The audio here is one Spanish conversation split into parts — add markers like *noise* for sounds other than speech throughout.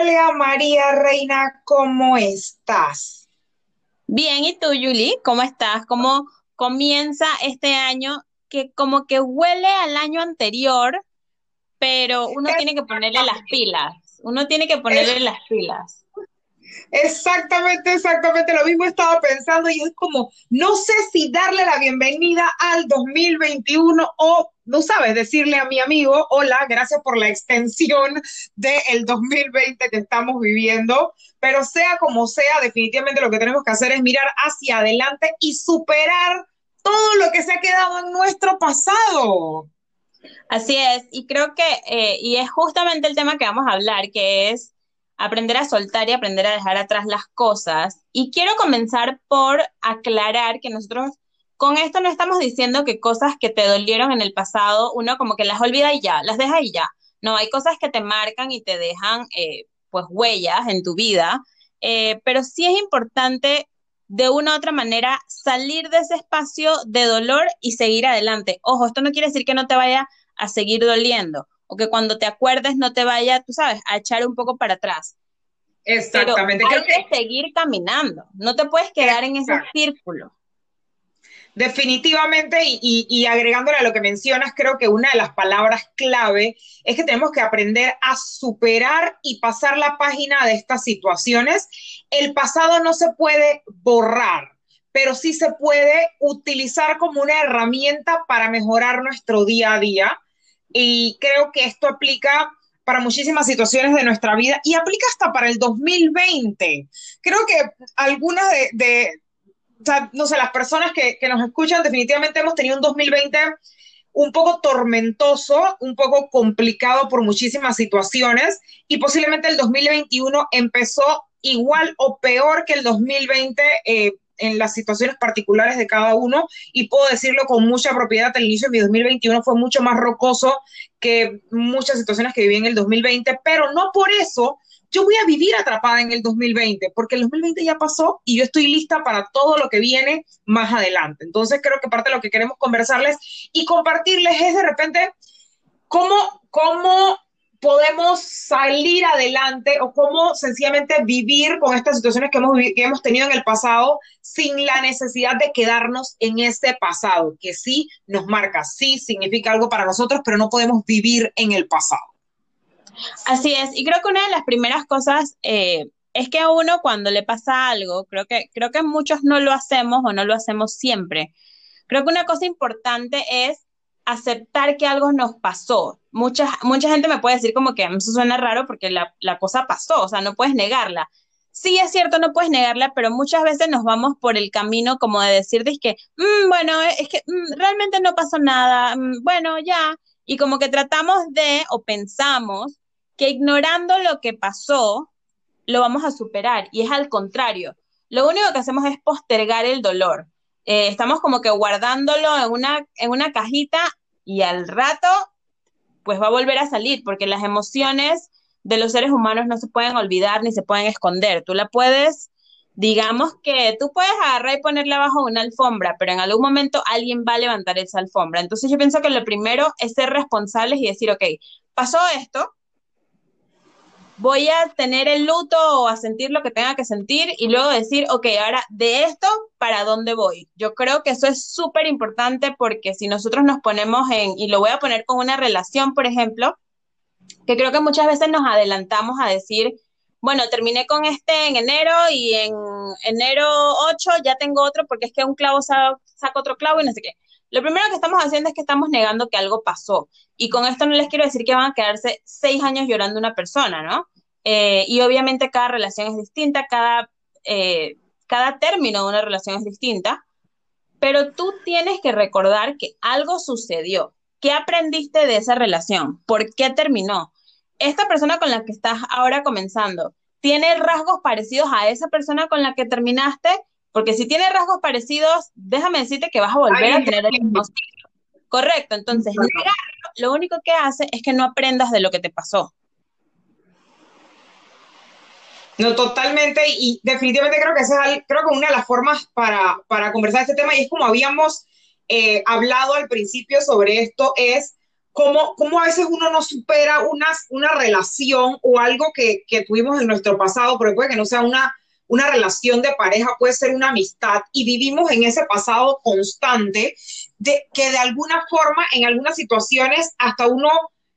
Hola María Reina, ¿cómo estás? Bien, ¿y tú, Julie? ¿Cómo estás? ¿Cómo comienza este año que como que huele al año anterior, pero uno tiene que ponerle las pilas? Uno tiene que ponerle las pilas. Exactamente, exactamente lo mismo estaba pensando y es como, no sé si darle la bienvenida al 2021 o, no sabes, decirle a mi amigo, hola, gracias por la extensión del 2020 que estamos viviendo, pero sea como sea, definitivamente lo que tenemos que hacer es mirar hacia adelante y superar todo lo que se ha quedado en nuestro pasado. Así es, y creo que, eh, y es justamente el tema que vamos a hablar, que es aprender a soltar y aprender a dejar atrás las cosas. Y quiero comenzar por aclarar que nosotros con esto no estamos diciendo que cosas que te dolieron en el pasado, uno como que las olvida y ya, las deja y ya. No, hay cosas que te marcan y te dejan eh, pues huellas en tu vida, eh, pero sí es importante de una u otra manera salir de ese espacio de dolor y seguir adelante. Ojo, esto no quiere decir que no te vaya a seguir doliendo o que cuando te acuerdes no te vaya, tú sabes, a echar un poco para atrás. Exactamente. Pero hay que seguir caminando, no te puedes quedar en ese círculo. Definitivamente, y, y, agregándole a lo que mencionas, creo que una de las palabras clave es que tenemos que aprender a superar y pasar la página de estas situaciones. El pasado no se puede borrar, pero sí se puede utilizar como una herramienta para mejorar nuestro día a día y creo que esto aplica para muchísimas situaciones de nuestra vida y aplica hasta para el 2020. Creo que algunas de, no sé, las personas que, que nos escuchan definitivamente hemos tenido un 2020 un poco tormentoso, un poco complicado por muchísimas situaciones y posiblemente el 2021 empezó igual o peor que el 2020 eh, en las situaciones particulares de cada uno y puedo decirlo con mucha propiedad, el inicio de mi 2021 fue mucho más rocoso que muchas situaciones que viví en el 2020, pero no por eso yo voy a vivir atrapada en el 2020, porque el 2020 ya pasó y yo estoy lista para todo lo que viene más adelante. Entonces creo que parte de lo que queremos conversarles y compartirles es de repente cómo, cómo podemos salir adelante o cómo sencillamente vivir con estas situaciones que hemos, que hemos tenido en el pasado sin la necesidad de quedarnos en este pasado, que sí nos marca, sí significa algo para nosotros, pero no podemos vivir en el pasado. Así es, y creo que una de las primeras cosas eh, es que a uno cuando le pasa algo, creo que, creo que muchos no lo hacemos o no lo hacemos siempre. Creo que una cosa importante es aceptar que algo nos pasó. Mucha, mucha gente me puede decir como que eso suena raro porque la, cosa pasó, o sea, no puedes negarla. Sí, es cierto, no puedes negarla, pero muchas veces nos vamos por el camino como de decir, que, mm, bueno, es que mm, realmente no pasó nada, mm, bueno, ya, y como que tratamos de o pensamos que ignorando lo que pasó, lo vamos a superar, y es al contrario. Lo único que hacemos es postergar el dolor. Eh, estamos como que guardándolo en una, en una cajita y al rato, pues va a volver a salir, porque las emociones de los seres humanos no se pueden olvidar ni se pueden esconder. Tú la puedes, digamos que tú puedes agarrar y ponerla bajo una alfombra, pero en algún momento alguien va a levantar esa alfombra. Entonces yo pienso que lo primero es ser responsables y decir, ok, pasó esto, voy a tener el luto o a sentir lo que tenga que sentir y luego decir, ok, ahora de esto, ¿para dónde voy? Yo creo que eso es súper importante porque si nosotros nos ponemos en, y lo voy a poner con una relación, por ejemplo, que creo que muchas veces nos adelantamos a decir, bueno, terminé con este en enero y en enero 8 ya tengo otro porque es que un clavo saca, otro clavo y no sé qué. Lo primero que estamos haciendo es que estamos negando que algo pasó. Y con esto no les quiero decir que van a quedarse seis años llorando una persona, ¿no? Eh, y obviamente cada relación es distinta, cada, eh, cada término de una relación es distinta, pero tú tienes que recordar que algo sucedió. ¿Qué aprendiste de esa relación? ¿Por qué terminó? Esta persona con la que estás ahora comenzando, ¿tiene rasgos parecidos a esa persona con la que terminaste? Porque si tiene rasgos parecidos, déjame decirte que vas a volver a tener el mismo Correcto, entonces lo único que hace es que no aprendas de lo que te pasó. No, totalmente, y definitivamente creo que esa es creo que una de las formas para, para conversar este tema, y es como habíamos eh, hablado al principio sobre esto, es cómo, cómo a veces uno no supera una, una relación o algo que, que tuvimos en nuestro pasado, pero puede que no sea una, una relación de pareja, puede ser una amistad y vivimos en ese pasado constante de que de alguna forma, en algunas situaciones, hasta uno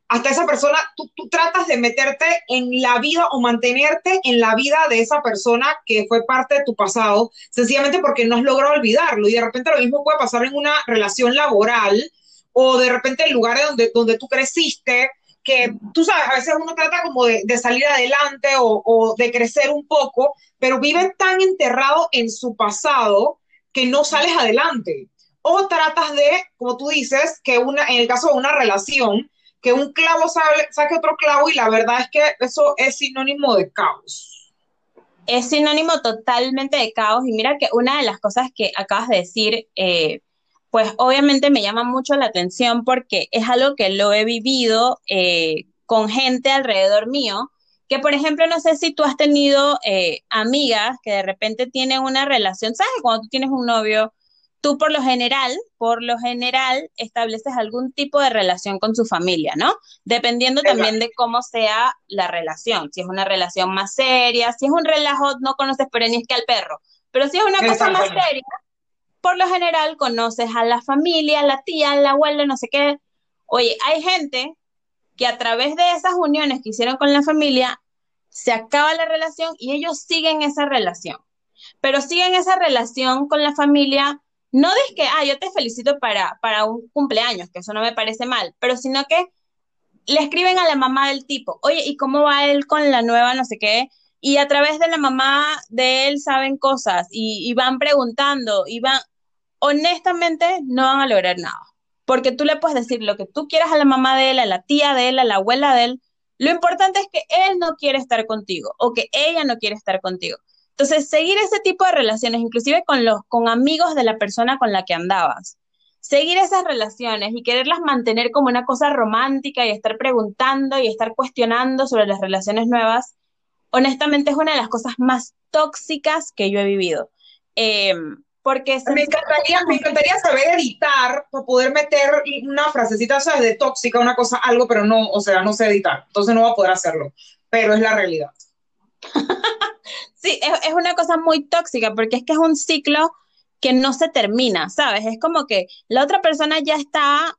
hasta esa persona, tú, tratas de meterte en la vida o mantenerte en la vida de esa persona que fue parte de tu pasado, sencillamente porque no has logrado olvidarlo. Y de repente lo mismo puede pasar en una relación laboral o de repente en lugares donde, donde tú creciste, que tú sabes, a veces uno trata como de, salir adelante o, de crecer un poco, pero vive tan enterrado en su pasado que no sales adelante. O tratas de, como tú dices, que una, en el caso de una relación, que un clavo saque otro clavo y la verdad es que eso es sinónimo de caos. Es sinónimo totalmente de caos y mira que una de las cosas que acabas de decir, eh, pues obviamente me llama mucho la atención porque es algo que lo he vivido eh, con gente alrededor mío, que por ejemplo, no sé si tú has tenido eh, amigas que de repente tienen una relación, ¿sabes? Cuando tú tienes un novio tú por lo general, por lo general, estableces algún tipo de relación con su familia, ¿no? Dependiendo también de cómo sea la relación. Si es una relación más seria, si es un relajo, no conoces pero ni es que al perro. Pero si es una cosa más seria, por lo general conoces a la familia, a la tía, a la abuela, no sé qué. Oye, hay gente que a través de esas uniones que hicieron con la familia, se acaba la relación y ellos siguen esa relación. Pero siguen esa relación con la familia no es que, ah, yo te felicito para, para un cumpleaños, que eso no me parece mal, pero sino que le escriben a la mamá del tipo, oye, ¿y cómo va él con la nueva no sé qué? Y a través de la mamá de él saben cosas y van preguntando y van, honestamente, no van a lograr nada. Porque tú le puedes decir lo que tú quieras a la mamá de él, a la tía de él, a la abuela de él. Lo importante es que él no quiere estar contigo o que ella no quiere estar contigo. Entonces, seguir ese tipo de relaciones, inclusive con los con amigos de la persona con la que andabas, seguir esas relaciones y quererlas mantener como una cosa romántica y estar preguntando y estar cuestionando sobre las relaciones nuevas, honestamente es una de las cosas más tóxicas que yo he vivido. Em, porque me encantaría, me encantaría saber editar para poder meter una frasecita, ¿sabes? De tóxica, una cosa, algo, pero no, o sea, no sé editar. Entonces no voy a poder hacerlo. Pero es la realidad. *laughs* Sí, es, una cosa muy tóxica porque es que es un ciclo que no se termina, ¿sabes? Es como que la otra persona ya está,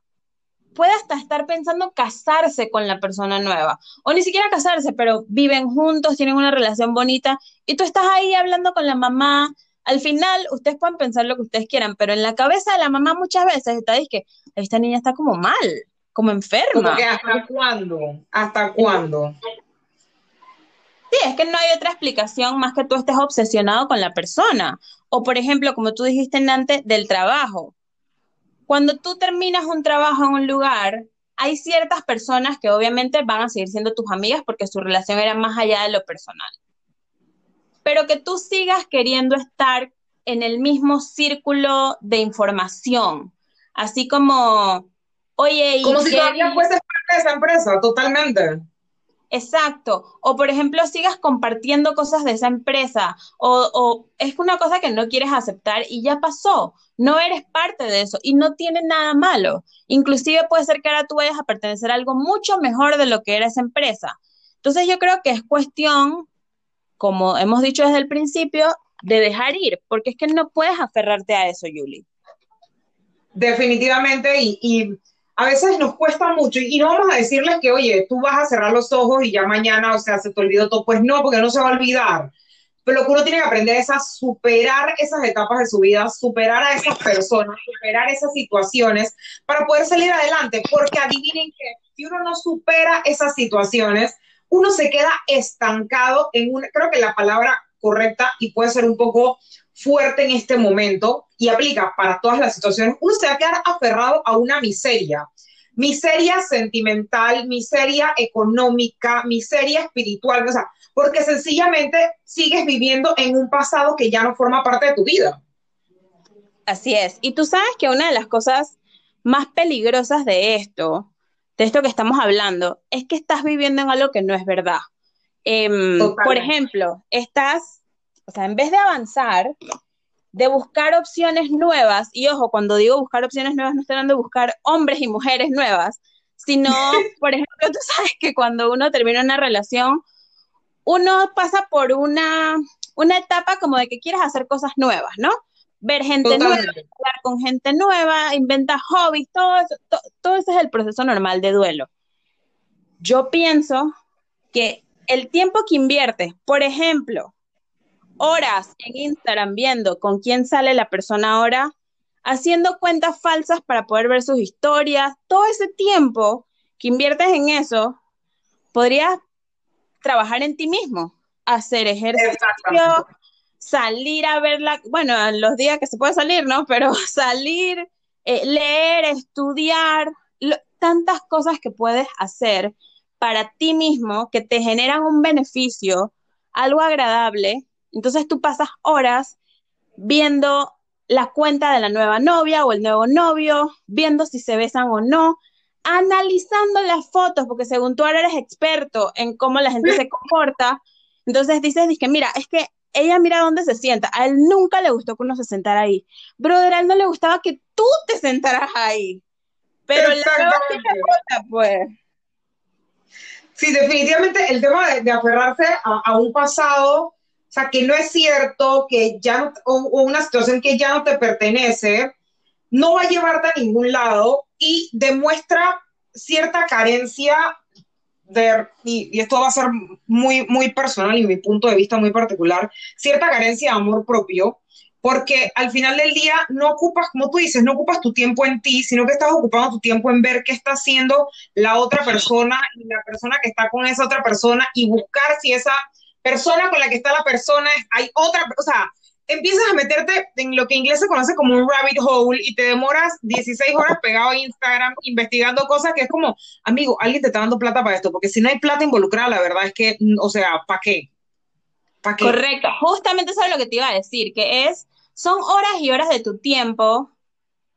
puede hasta estar pensando casarse con la persona nueva, o ni siquiera casarse, pero viven juntos, tienen una relación bonita, y tú estás ahí hablando con la mamá. Al final, ustedes pueden pensar lo que ustedes quieran, pero en la cabeza de la mamá muchas veces está, es que esta niña está como mal, como enferma. ¿Hasta cuándo? ¿Hasta cuándo? Sí, es que no hay otra explicación más que tú estés obsesionado con la persona. O, por ejemplo, como tú dijiste antes, del trabajo. Cuando tú terminas un trabajo en un lugar, hay ciertas personas que obviamente van a seguir siendo tus amigas porque su relación era más allá de lo personal. Pero que tú sigas queriendo estar en el mismo círculo de información, así como, oye, y como si todavía fuese parte de esa empresa, totalmente. Exacto. O por ejemplo, sigas compartiendo cosas de esa empresa o, o, es una cosa que no quieres aceptar y ya pasó. No eres parte de eso y no tiene nada malo. Inclusive puede ser que ahora tú vayas a pertenecer a algo mucho mejor de lo que era esa empresa. Entonces yo creo que es cuestión, como hemos dicho desde el principio, de dejar ir, porque es que no puedes aferrarte a eso, Julie. Definitivamente y a veces nos cuesta mucho y no vamos a decirles que, oye, tú vas a cerrar los ojos y ya mañana, o sea, se te olvidó todo. Pues no, porque no se va a olvidar. Pero lo que uno tiene que aprender es a superar esas etapas de su vida, superar a esas personas, superar esas situaciones para poder salir adelante. Porque adivinen que si uno no supera esas situaciones, uno se queda estancado en una, creo que la palabra correcta y puede ser un poco fuerte en este momento y aplica para todas las situaciones, uno se va a quedar aferrado a una miseria. Miseria sentimental, miseria económica, miseria espiritual, o sea, porque sencillamente sigues viviendo en un pasado que ya no forma parte de tu vida. Así es. Y tú sabes que una de las cosas más peligrosas de esto, de esto que estamos hablando, es que estás viviendo en algo que no es verdad. Em, por ejemplo, estás o sea, en vez de avanzar, de buscar opciones nuevas, y ojo, cuando digo buscar opciones nuevas, no estoy hablando de buscar hombres y mujeres nuevas, sino, *laughs* por ejemplo, tú sabes que cuando uno termina una relación, uno pasa por una, una etapa como de que quieres hacer cosas nuevas, ¿no? Ver gente nueva, hablar con gente nueva, inventar hobbies, todo eso, todo eso es el proceso normal de duelo. Yo pienso que el tiempo que inviertes, por ejemplo, horas en Instagram viendo con quién sale la persona ahora, haciendo cuentas falsas para poder ver sus historias, todo ese tiempo que inviertes en eso, podrías trabajar en ti mismo, hacer ejercicio, salir a verla, bueno, en los días que se puede salir, ¿no? *laughs* Pero salir, eh, leer, estudiar, tantas cosas que puedes hacer para ti mismo que te generan un beneficio, algo agradable. Entonces tú pasas horas viendo la cuenta de la nueva novia o el nuevo novio, viendo si se besan o no, analizando las fotos, porque según tú ahora eres experto en cómo la gente se comporta, entonces dices, que mira, es que ella mira dónde se sienta, a él nunca le gustó que uno se sentara ahí, brother, a él no le gustaba que tú te sentaras ahí, pero la nueva pues. Sí, definitivamente el tema de, aferrarse a, un pasado, o sea, que no es cierto, que ya o, una situación que ya no te pertenece, no va a llevarte a ningún lado y demuestra cierta carencia de, y, esto va a ser muy, muy personal y mi punto de vista muy particular, cierta carencia de amor propio porque al final del día no ocupas, como tú dices, no ocupas tu tiempo en ti, sino que estás ocupando tu tiempo en ver qué está haciendo la otra persona y la persona que está con esa otra persona y buscar si esa persona con la que está la persona hay otra, o sea, empiezas a meterte en lo que en inglés se conoce como un rabbit hole y te demoras 16 horas pegado a Instagram investigando cosas que es como, amigo, alguien te está dando plata para esto, porque si no hay plata involucrada, la verdad es que, o sea, ¿para qué? ¿Para qué? Correcto, justamente eso es lo que te iba a decir, que es son horas y horas de tu tiempo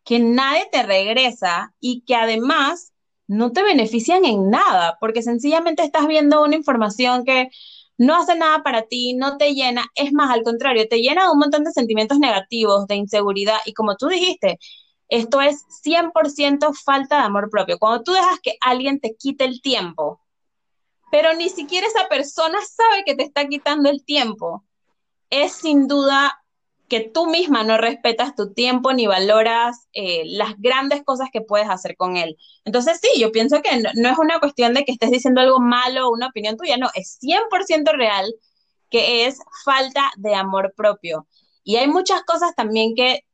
que nadie te regresa y que además no te benefician en nada, porque sencillamente estás viendo una información que no hace nada para ti, no te llena, es más, al contrario, te llena de un montón de sentimientos negativos, de inseguridad, y como tú dijiste, esto es 100% falta de amor propio. Cuando tú dejas que alguien te quite el tiempo, pero ni siquiera esa persona sabe que te está quitando el tiempo, es sin duda que tú misma no respetas tu tiempo ni valoras eh, las grandes cosas que puedes hacer con él. Entonces sí, yo pienso que no, es una cuestión de que estés diciendo algo malo o una opinión tuya, no, es 100% real que es falta de amor propio. Y hay muchas cosas también que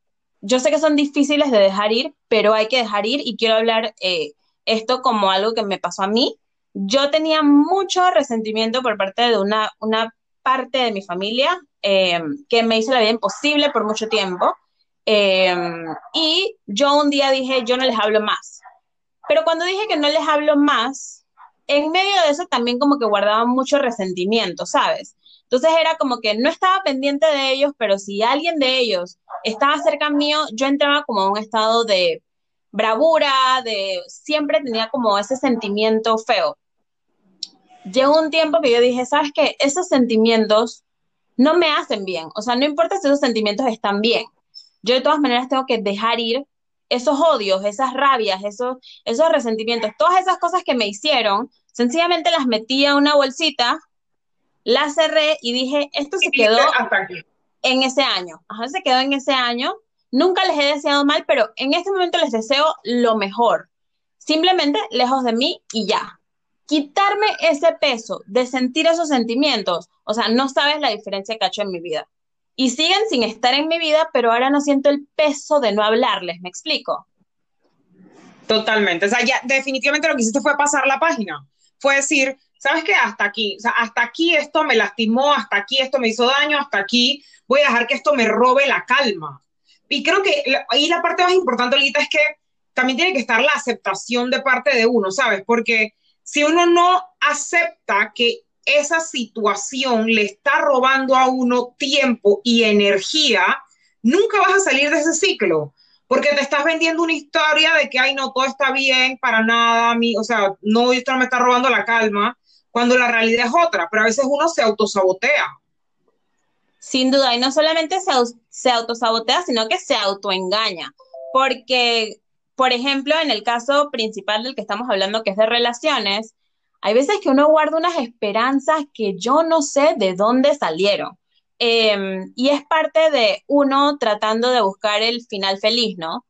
yo sé que son difíciles de dejar ir, pero hay que dejar ir y quiero hablar eh, esto como algo que me pasó a mí. Yo tenía mucho resentimiento por parte de una, una parte de mi familia eh, que me hizo la vida imposible por mucho tiempo. Eh, y yo un día dije, yo no les hablo más. Pero cuando dije que no les hablo más, en medio de eso también como que guardaba mucho resentimiento, ¿sabes? Entonces era como que no estaba pendiente de ellos, pero si alguien de ellos estaba cerca mío, yo entraba como a un estado de bravura, de siempre tenía como ese sentimiento feo. Llegó un tiempo que yo dije, ¿sabes qué? Esos sentimientos no me hacen bien. O sea, no importa si esos sentimientos están bien. Yo de todas maneras tengo que dejar ir esos odios, esas rabias, esos, esos resentimientos, todas esas cosas que me hicieron, sencillamente las metí a una bolsita, las cerré y dije, esto se quedó en ese año. Ajá, se quedó en ese año. Nunca les he deseado mal, pero en este momento les deseo lo mejor. Simplemente lejos de mí y ya quitarme ese peso de sentir esos sentimientos, o sea, no sabes la diferencia que ha hecho en mi vida. Y siguen sin estar en mi vida, pero ahora no siento el peso de no hablarles, ¿me explico? Totalmente, o sea, ya definitivamente lo que hiciste fue pasar la página, fue decir, ¿sabes qué? Hasta aquí, o sea, hasta aquí esto me lastimó, hasta aquí esto me hizo daño, hasta aquí voy a dejar que esto me robe la calma. Y creo que ahí la parte más importante ahorita es que también tiene que estar la aceptación de parte de uno, ¿sabes? Porque si uno no acepta que esa situación le está robando a uno tiempo y energía, nunca vas a salir de ese ciclo, porque te estás vendiendo una historia de que, ay, no, todo está bien, para nada, mi, o sea, no, esto me está robando la calma, cuando la realidad es otra, pero a veces uno se autosabotea. Sin duda, y no solamente se, se autosabotea, sino que se autoengaña, porque por ejemplo, en el caso principal del que estamos hablando, que es de relaciones, hay veces que uno guarda unas esperanzas que yo no sé de dónde salieron. Em, y es parte de uno tratando de buscar el final feliz, ¿no?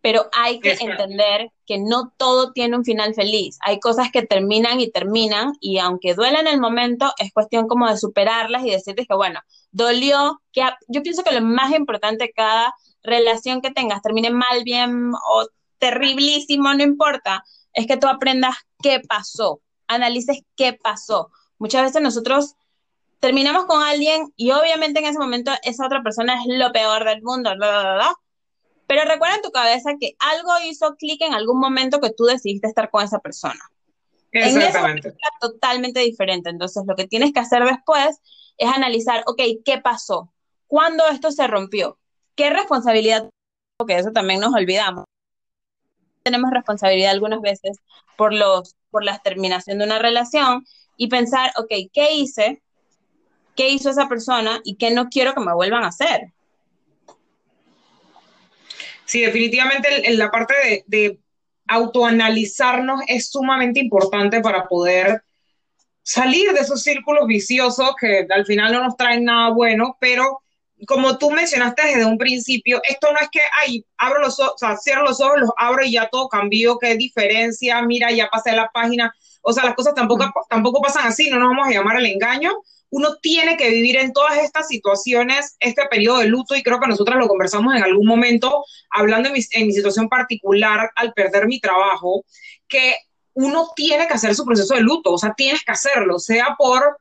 Pero hay que entender que no todo tiene un final feliz. Hay cosas que terminan y terminan y aunque duela en el momento, es cuestión como de superarlas y decirles que, bueno, dolió, que yo pienso que lo más importante cada relación que tengas, termine mal, bien o terriblísimo, no importa, es que tú aprendas qué pasó, analices qué pasó. Muchas veces nosotros terminamos con alguien y obviamente en ese momento esa otra persona es lo peor del mundo, bla, bla, bla, pero recuerda en tu cabeza que algo hizo clic en algún momento que tú decidiste estar con esa persona. Exactamente. En totalmente diferente. Entonces, lo que tienes que hacer después es analizar, ok, ¿qué pasó? ¿Cuándo esto se rompió? ¿Qué responsabilidad? Porque eso también nos olvidamos. Tenemos responsabilidad algunas veces por, los, por la terminación de una relación y pensar, ok, ¿qué hice? qué hizo esa persona y qué no quiero que me vuelvan a hacer. Sí, definitivamente en la parte de, de autoanalizarnos es sumamente importante para poder salir de esos círculos viciosos que al final no nos traen nada bueno, pero como tú mencionaste desde un principio, esto no es que, ay, abro los ojos, o sea, cierro los ojos, los abro y ya todo cambió, qué diferencia, mira, ya pasé la página. O sea, las cosas tampoco, tampoco pasan así, no nos vamos a llamar al engaño, uno tiene que vivir en todas estas situaciones este periodo de luto y creo que nosotras lo conversamos en algún momento hablando en mi, en mi situación particular al perder mi trabajo, que uno tiene que hacer su proceso de luto, o sea, tienes que hacerlo, sea por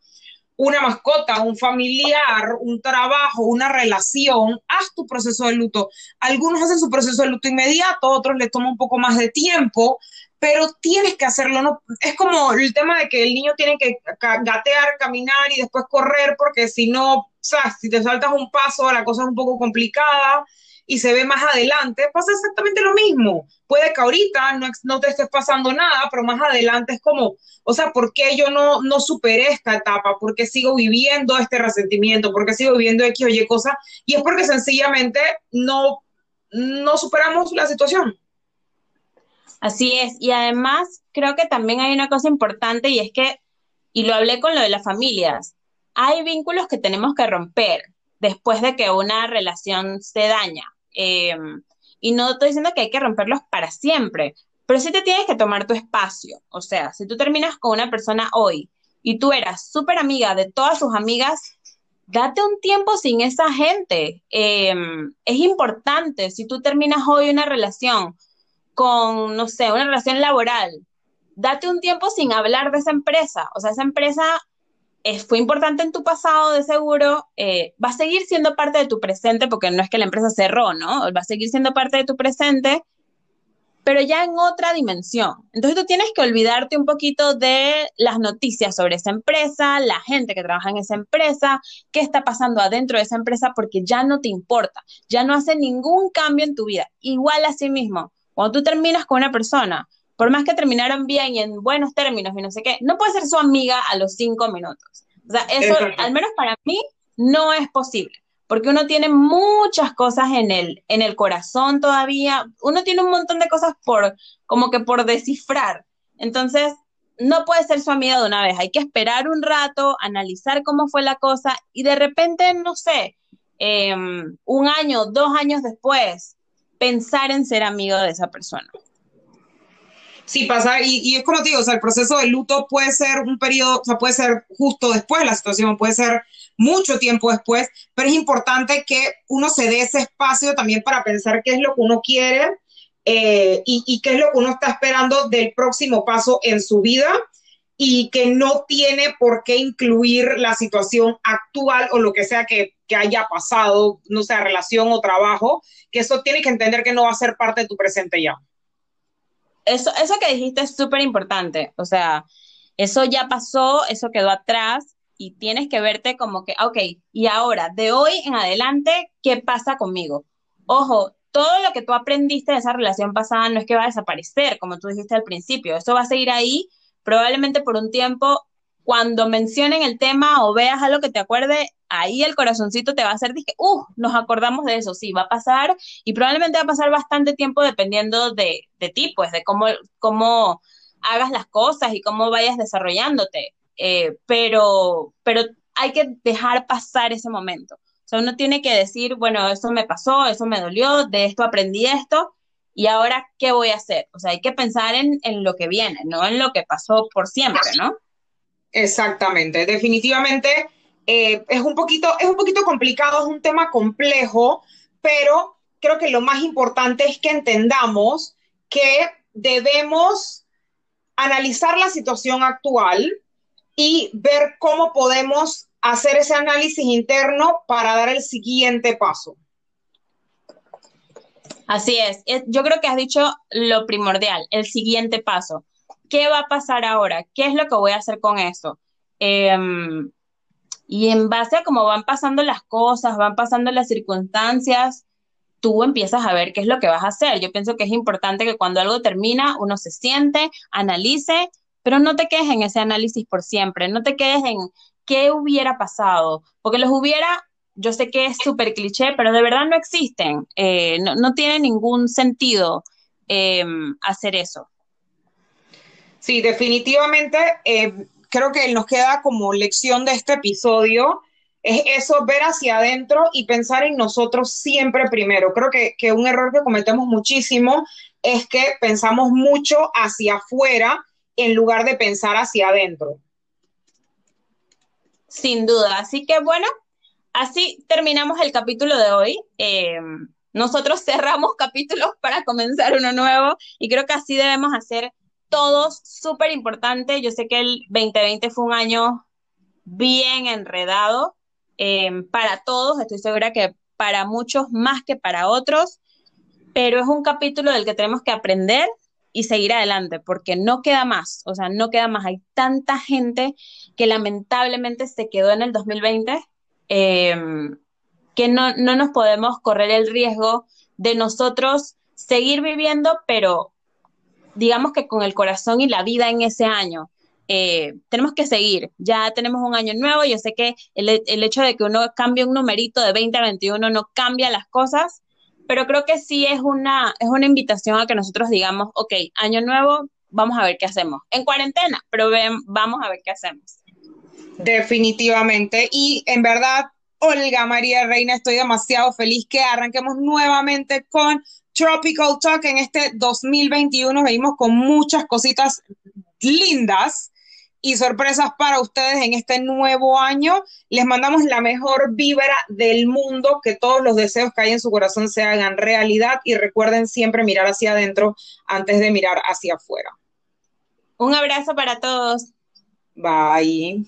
una mascota, un familiar, un trabajo, una relación, haz tu proceso de luto. Algunos hacen su proceso de luto inmediato, otros les toma un poco más de tiempo, pero tienes que hacerlo, ¿no? Es como el tema de que el niño tiene que gatear, caminar y después correr, porque si no, o sea, si te saltas un paso, la cosa es un poco complicada y se ve más adelante, pasa exactamente lo mismo. Puede que ahorita no, no te estés pasando nada, pero más adelante es como, o sea, ¿por qué yo no, no superé esta etapa? ¿Por qué sigo viviendo este resentimiento? ¿Por qué sigo viviendo X o Y cosas? Y es porque sencillamente no, no superamos la situación. Así es, y además creo que también hay una cosa importante y es que, y lo hablé con lo de las familias, hay vínculos que tenemos que romper después de que una relación se daña. Em, y no estoy diciendo que hay que romperlos para siempre, pero sí te tienes que tomar tu espacio. O sea, si tú terminas con una persona hoy y tú eras súper amiga de todas sus amigas, date un tiempo sin esa gente. Em, es importante, si tú terminas hoy una relación con, no sé, una relación laboral, date un tiempo sin hablar de esa empresa. O sea, esa empresa fue importante en tu pasado, de seguro, eh, va a seguir siendo parte de tu presente, porque no es que la empresa cerró, ¿no? Va a seguir siendo parte de tu presente, pero ya en otra dimensión. Entonces tú tienes que olvidarte un poquito de las noticias sobre esa empresa, la gente que trabaja en esa empresa, qué está pasando adentro de esa empresa, porque ya no te importa, ya no hace ningún cambio en tu vida. Igual así mismo, cuando tú terminas con una persona, por más que terminaron bien y en buenos términos y no sé qué, no puede ser su amiga a los cinco minutos. O sea, eso, al menos para mí, no es posible. Porque uno tiene muchas cosas en el, en el corazón todavía. Uno tiene un montón de cosas por, como que por descifrar. Entonces, no puede ser su amiga de una vez. Hay que esperar un rato, analizar cómo fue la cosa y de repente, no sé, em, un año, dos años después, pensar en ser amigo de esa persona. Sí, pasa, y, es como te digo, o sea, el proceso de luto puede ser un periodo, o sea, puede ser justo después de la situación, puede ser mucho tiempo después, pero es importante que uno se dé ese espacio también para pensar qué es lo que uno quiere eh, y, y, qué es lo que uno está esperando del próximo paso en su vida y que no tiene por qué incluir la situación actual o lo que sea que, que, haya pasado, no sea relación o trabajo, que eso tiene que entender que no va a ser parte de tu presente ya. Eso, eso que dijiste es súper importante, o sea, eso ya pasó, eso quedó atrás y tienes que verte como que, ok, y ahora, de hoy en adelante, ¿qué pasa conmigo? Ojo, todo lo que tú aprendiste de esa relación pasada no es que va a desaparecer, como tú dijiste al principio, eso va a seguir ahí probablemente por un tiempo cuando mencionen el tema o veas algo que te acuerde, ahí el corazoncito te va a hacer, dije, uh, nos acordamos de eso, sí, va a pasar y probablemente va a pasar bastante tiempo dependiendo de, de ti, pues, de cómo, cómo hagas las cosas y cómo vayas desarrollándote. Eh, pero, pero hay que dejar pasar ese momento. O sea, uno tiene que decir, bueno, eso me pasó, eso me dolió, de esto aprendí esto, y ahora, ¿qué voy a hacer? O sea, hay que pensar en, en lo que viene, no en lo que pasó por siempre, ¿no? Exactamente, definitivamente eh, es, un poquito, es un poquito complicado, es un tema complejo, pero creo que lo más importante es que entendamos que debemos analizar la situación actual y ver cómo podemos hacer ese análisis interno para dar el siguiente paso. Así es, yo creo que has dicho lo primordial, el siguiente paso. ¿Qué va a pasar ahora? ¿Qué es lo que voy a hacer con eso? Em, y en base a cómo van pasando las cosas, van pasando las circunstancias, tú empiezas a ver qué es lo que vas a hacer. Yo pienso que es importante que cuando algo termina, uno se siente, analice, pero no te quedes en ese análisis por siempre, no te quedes en qué hubiera pasado, porque los hubiera, yo sé que es súper cliché, pero de verdad no existen, eh, no, tiene ningún sentido em, hacer eso. Sí, definitivamente eh, creo que nos queda como lección de este episodio es eso, ver hacia adentro y pensar en nosotros siempre primero. Creo que, que, un error que cometemos muchísimo es que pensamos mucho hacia afuera en lugar de pensar hacia adentro. Sin duda. Así que bueno, así terminamos el capítulo de hoy. Eh, nosotros cerramos capítulos para comenzar uno nuevo y creo que así debemos hacer todos, súper importante. Yo sé que el 2020 fue un año bien enredado em, para todos, estoy segura que para muchos más que para otros, pero es un capítulo del que tenemos que aprender y seguir adelante, porque no queda más, o sea, no queda más. Hay tanta gente que lamentablemente se quedó en el 2020 em, que no, no nos podemos correr el riesgo de nosotros seguir viviendo, pero digamos que con el corazón y la vida en ese año. Eh, tenemos que seguir, ya tenemos un año nuevo, yo sé que el, hecho de que uno cambie un numerito de 20 a 21 no cambia las cosas, pero creo que sí es una, es una invitación a que nosotros digamos, ok, año nuevo, vamos a ver qué hacemos. En cuarentena, pero vamos a ver qué hacemos. Definitivamente. Y en verdad, Olga María Reina, estoy demasiado feliz que arranquemos nuevamente con Tropical Talk en este 2021. Venimos con muchas cositas lindas y sorpresas para ustedes en este nuevo año. Les mandamos la mejor vibra del mundo, que todos los deseos que hay en su corazón se hagan realidad y recuerden siempre mirar hacia adentro antes de mirar hacia afuera. Un abrazo para todos. Bye.